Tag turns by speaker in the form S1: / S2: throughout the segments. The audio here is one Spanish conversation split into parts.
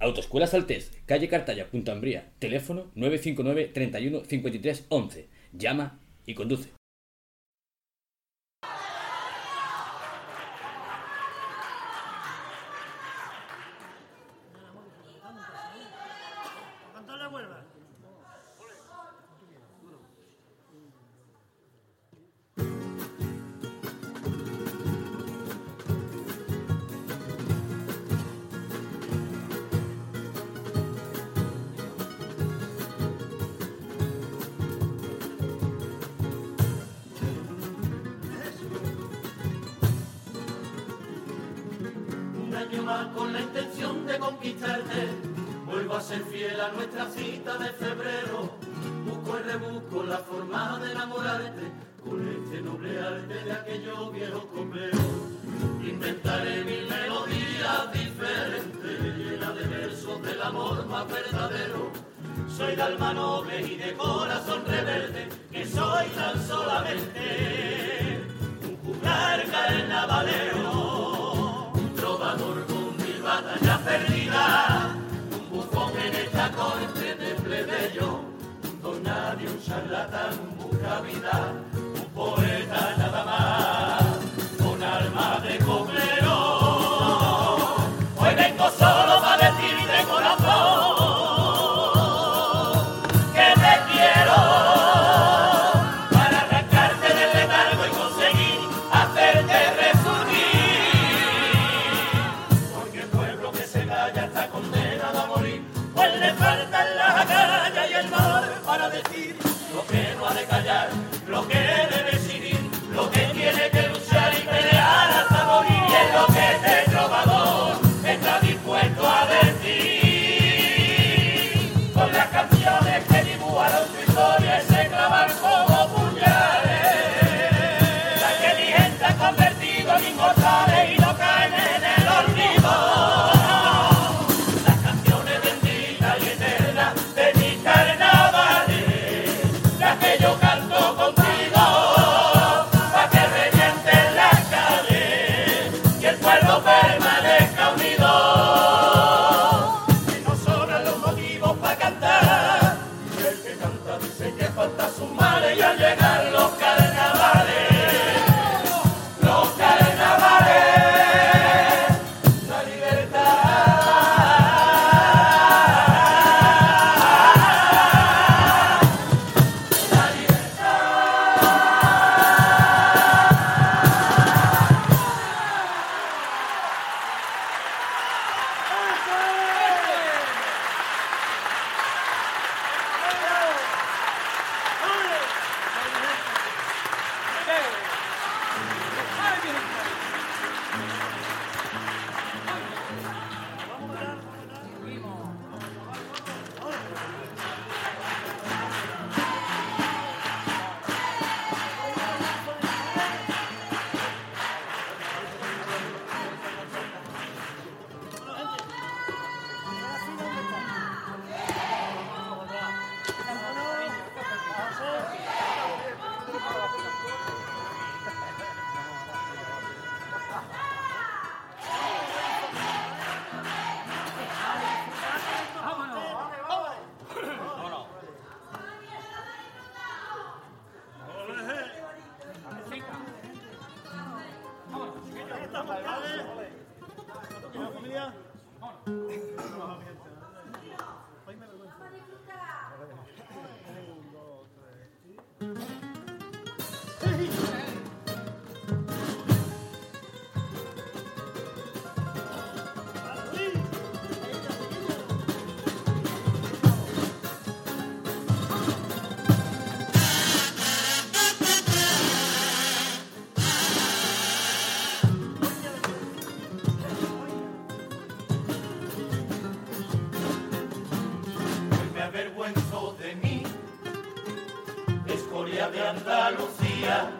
S1: Autoescuela Saltés, calle Cartaya, Punta Ambría. Teléfono 959 31 53 11. Llama y conduce.
S2: Con la intención de conquistarte. Vuelvo a ser fiel a nuestra cita de febrero. Busco y rebusco la forma de enamorarte con este noble arte de aquellos viejos compleros. Inventaré mil melodías diferentes, llenas de versos del amor más verdadero. Soy de alma noble y de corazón busca vida, Andalucía.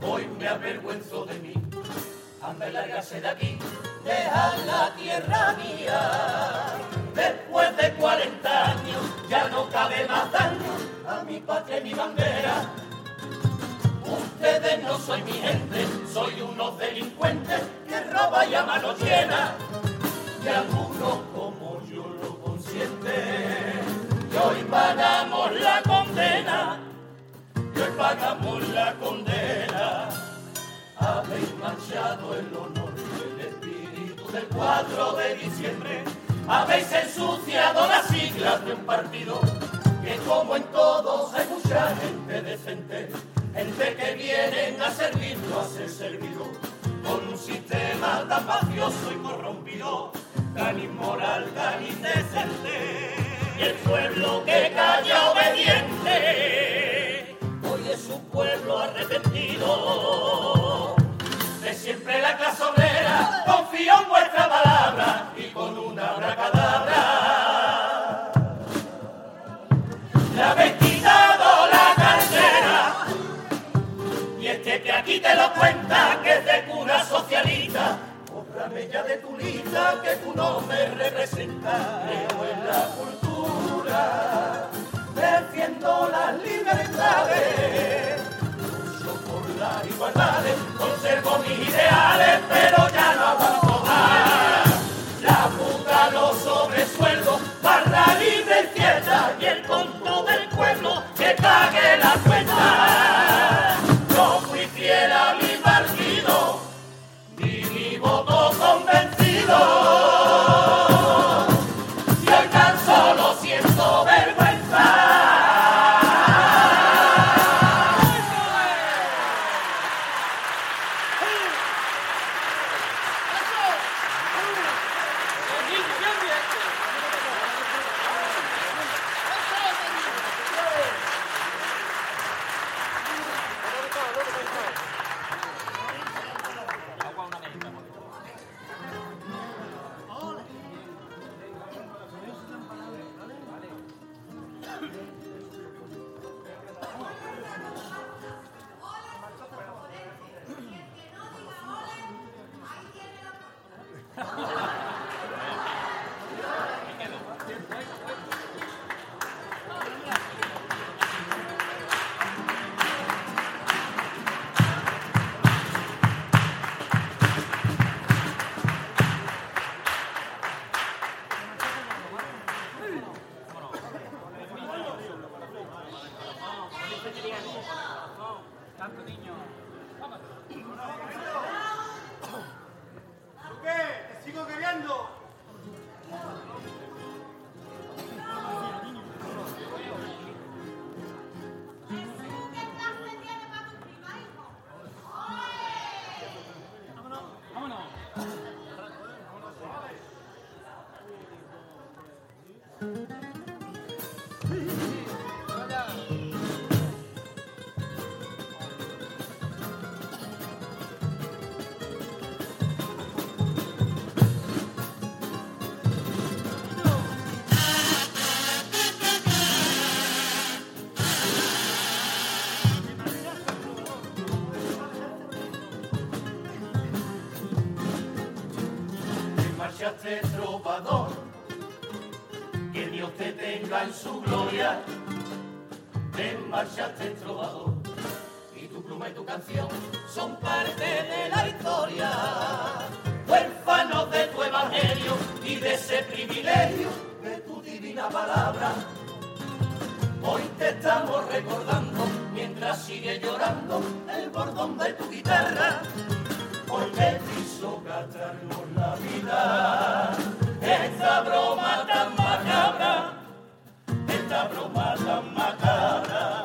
S2: Hoy me avergüenzo de mí, anda y lárgase de aquí, deja la tierra mía. Después de 40 años ya no cabe más daño a mi patria y mi bandera. Ustedes no soy mi gente, soy unos delincuentes que roba y a mano llena. Y hoy pagamos la condena. Habéis manchado el honor y el espíritu del 4 de diciembre. Habéis ensuciado las siglas de un partido que como en todos hay mucha gente decente, gente que vienen a servirlo, a ser servido, con un sistema tan mafioso y corrompido, tan inmoral, tan indecente. Y el pueblo que calla obediente, un pueblo arrepentido. De siempre la clase obrera confío en vuestra palabra y con una abracadabra. Le habéis quitado la cartera y este que aquí te lo cuenta que es de cura socialista. Cóbrame ya de tu lista que tú no me representas. Creo en la cultura, mis ideales, pero Marchaste trovador, que Dios te tenga en su gloria. Te marchaste trovador, y tu pluma y tu canción son parte de la historia. Huérfanos de tu evangelio y de ese privilegio de tu divina palabra. Hoy te estamos recordando mientras sigue llorando el bordón de tu guitarra porque la vida. Esta broma tan macabra, esta broma tan macabra.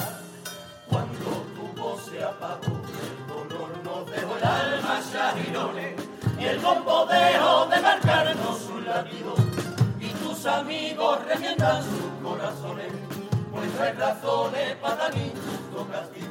S2: Cuando tu voz se apagó, el dolor nos dejó el alma chagirones y el bombo dejó de marcarnos un latido. Y tus amigos remiendan sus corazones, pues hay razones para ni justo castigo.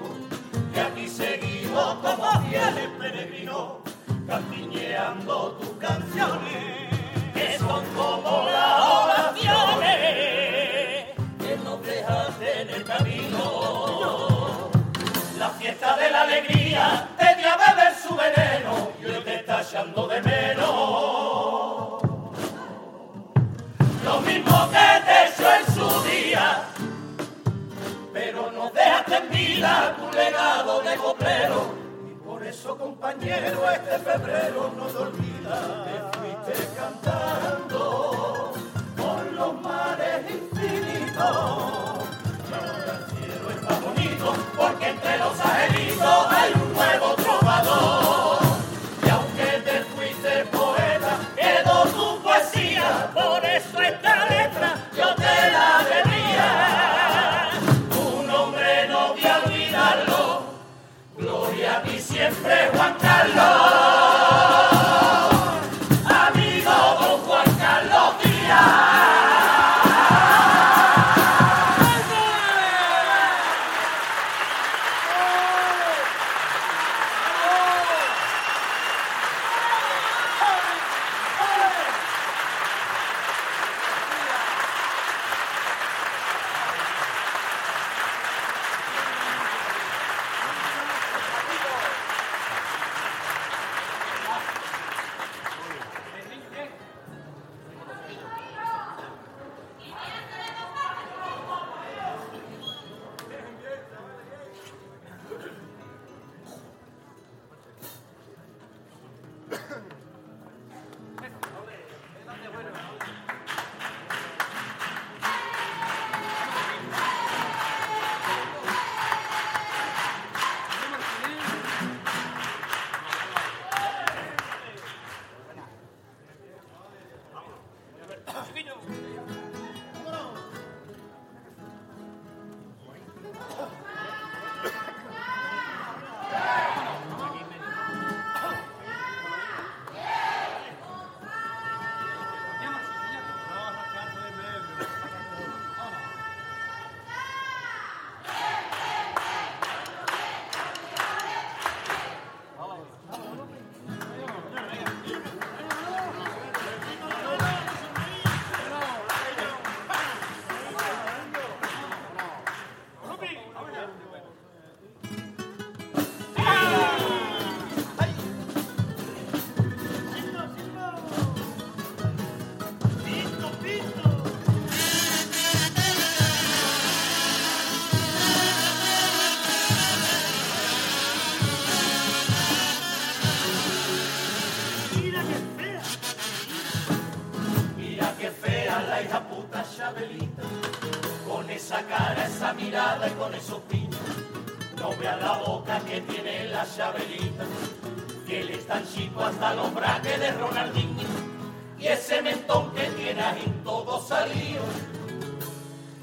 S2: Vida tu legado de coplero. Y por eso, compañero, este febrero no te olvida. Te fuiste cantando por los mares infinitos. Y ahora el cielo es más bonito porque entre los angelitos con esos piños. No vea la boca que tiene la Chabelita, que él es tan chico hasta los braques de Ronaldinho. Y ese mentón que tiene ahí todo salido,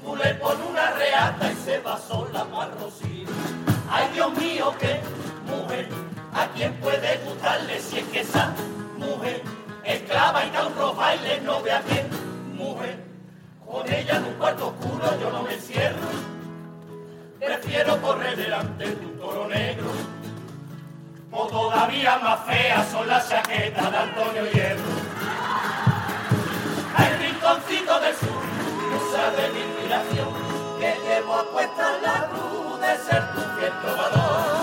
S2: tú le pones una reata y se va sola para Rocío. Ay Dios mío, qué mujer, a quién puede gustarle si es que esa mujer esclava y da un rojo baile, no vea qué mujer. Con ella en un cuarto oscuro yo no me encierro. Prefiero correr delante de un toro negro. O todavía más feas son las chaquetas de Antonio Hierro. Al rinconcito del sur, musa de mi inspiración, que llevo a cuesta la cruz de ser tu fiel trovador.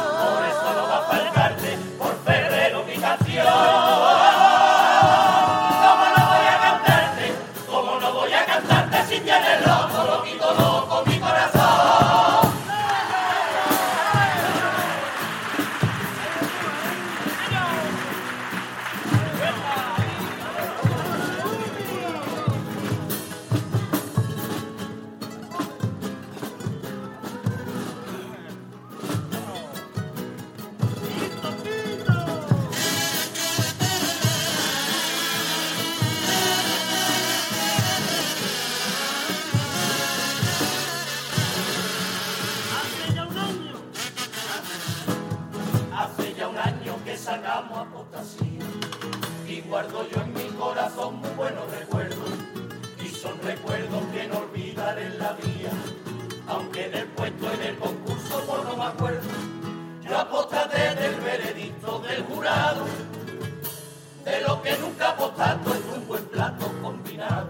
S2: Apostado es un buen plato combinado.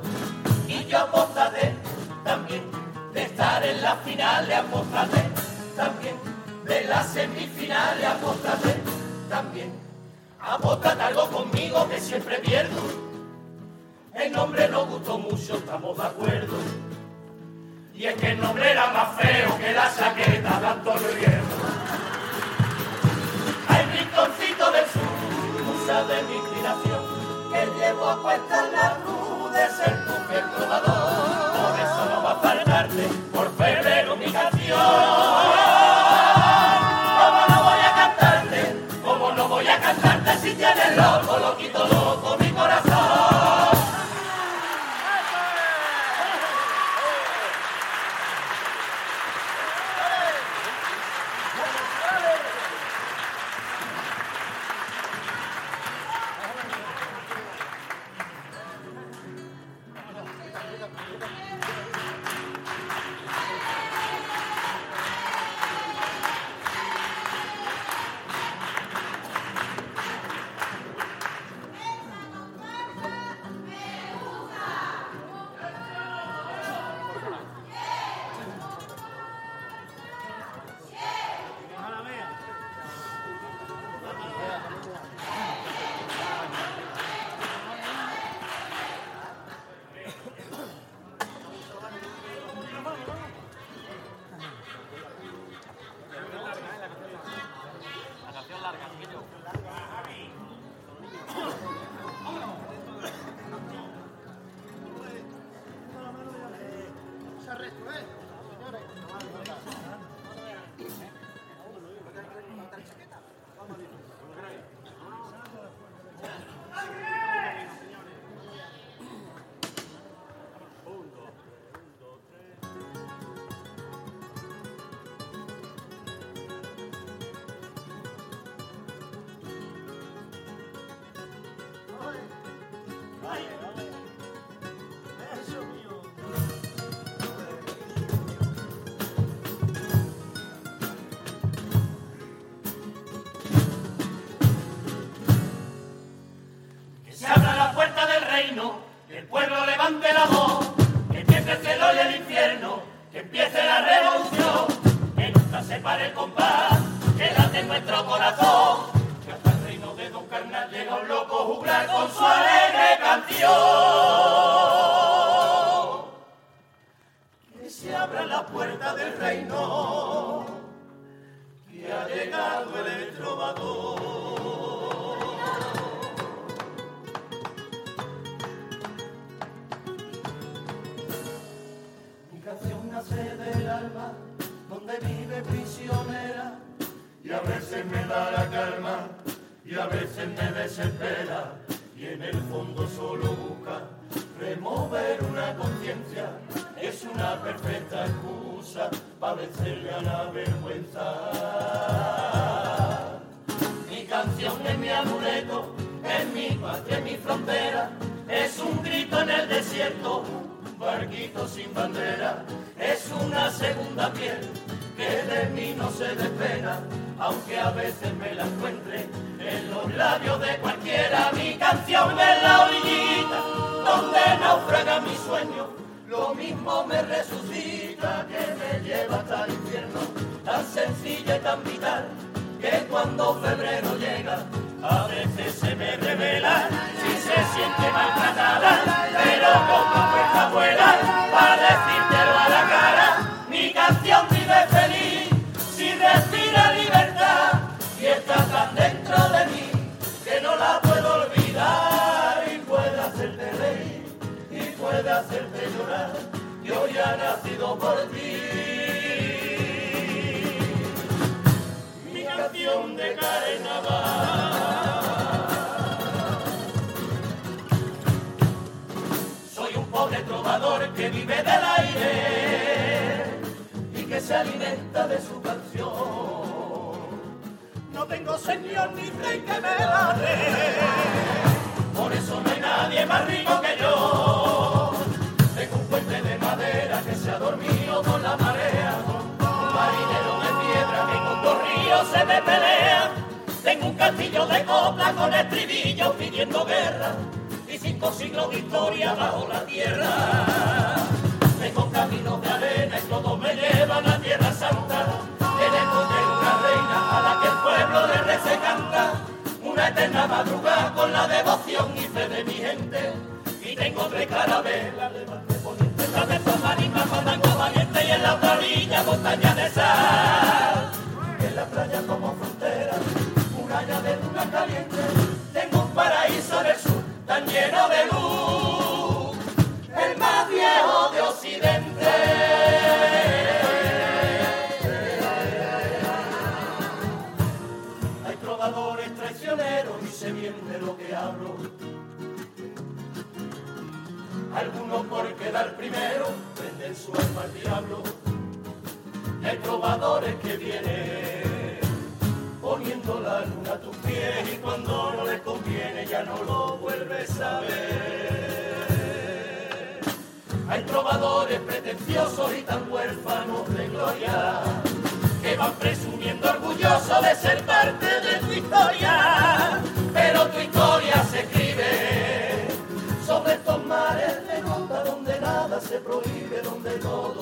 S2: Y yo apostaré también de estar en la final, apostaré también de las semifinales, apostaré también. Apostate algo conmigo que siempre pierdo. el nombre nos gustó mucho, estamos de acuerdo. Y es que el nombre era más feo que la chaqueta de Antonio Hierro. Hay rinconcito del sur, musa de mi inspiración, que llevo a cuesta la cruz de ser tu fiel Que la calma y a veces me desespera y en el fondo solo busca remover una conciencia es una perfecta excusa para vencerle a la vergüenza. Mi canción es mi amuleto, es mi patria, es mi frontera, es un grito en el desierto, un barquito sin bandera, es una segunda piel que de mí no se despega, aunque a veces me la encuentre en los labios de cualquiera. Mi canción es la orillita donde naufraga mi sueño, lo mismo me resucita que me lleva hasta el infierno, tan sencilla y tan vital que cuando febrero llega a veces se me revela. Si se siente maltratada, pero como fuerza vuela para decírtelo nacido por ti. Mi canción de carnaval. Soy un pobre trovador que vive del aire y que se alimenta de su canción. No tengo señor ni rey que me la dé, por eso no hay nadie más rico que yo. mío con la marea, un marinero de piedra que con dos ríos se me pelea. Tengo un castillo de copla con estribillos pidiendo guerra y cinco siglos de historia bajo la tierra. Tengo caminos de arena y todos me llevan a Tierra Santa. Tenemos de una reina a la que el pueblo de Re se canta. Una eterna madrugada con la devoción y fe de mi gente. Y tengo tres carabelas de en la playa como caliente. quedar primero, venden su alma al diablo. Hay probadores que vienen poniendo la luna a tus pies y cuando no les conviene ya no lo vuelves a ver. Hay probadores pretenciosos y tan huérfanos de gloria que van presumiendo orgullosos de ser parte de tu historia, pero tu historia se prohíbe, donde todo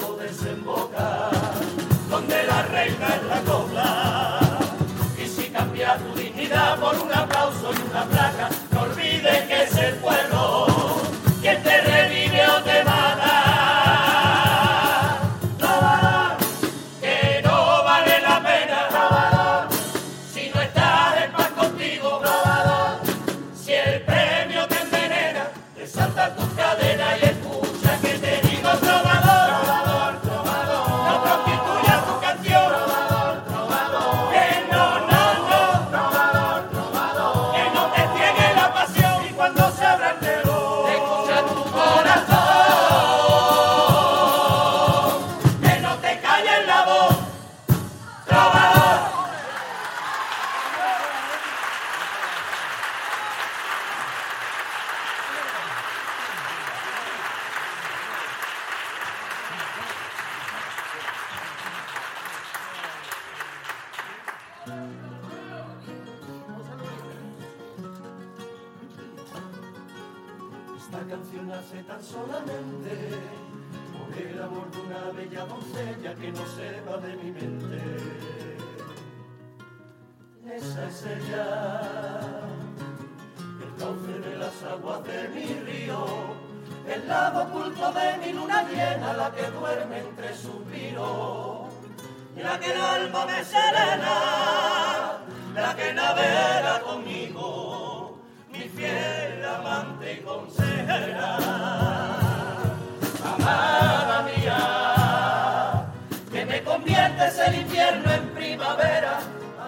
S2: Amada mía, que me conviertes el invierno en primavera,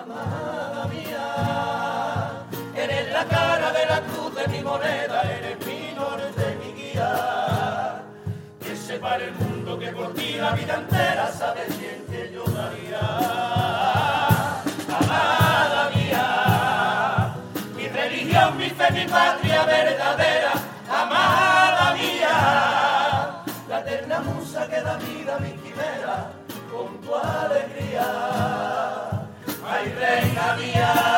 S2: amada mía. Eres la cara de la cruz de mi moneda, eres mi norte, mi guía. Que separe el mundo que por ti la vida entera sabes bien que yo daría. Amada mía, mi religión, mi fe, mi patria verdadera. quimera, mira mi quimera, con tu alegría. Ay, reina mía.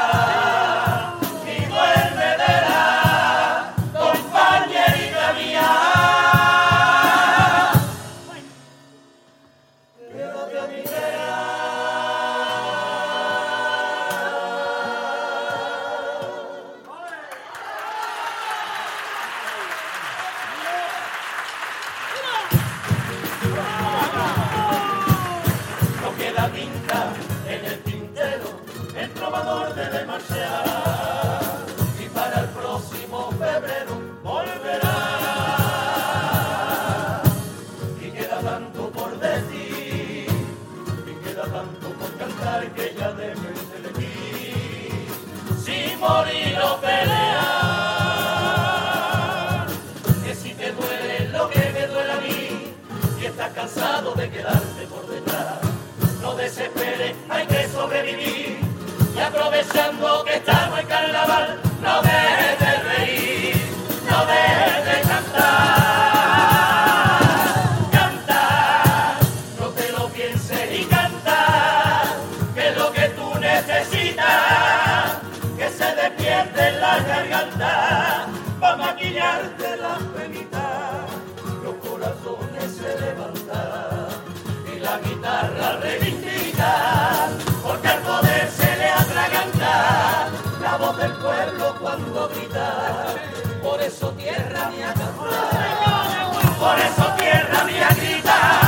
S2: está cansado de quedarte por detrás. No desesperes, hay que sobrevivir y aprovechando que estás. del pueblo cuando grita, por eso tierra mía canta, por eso tierra mía grita.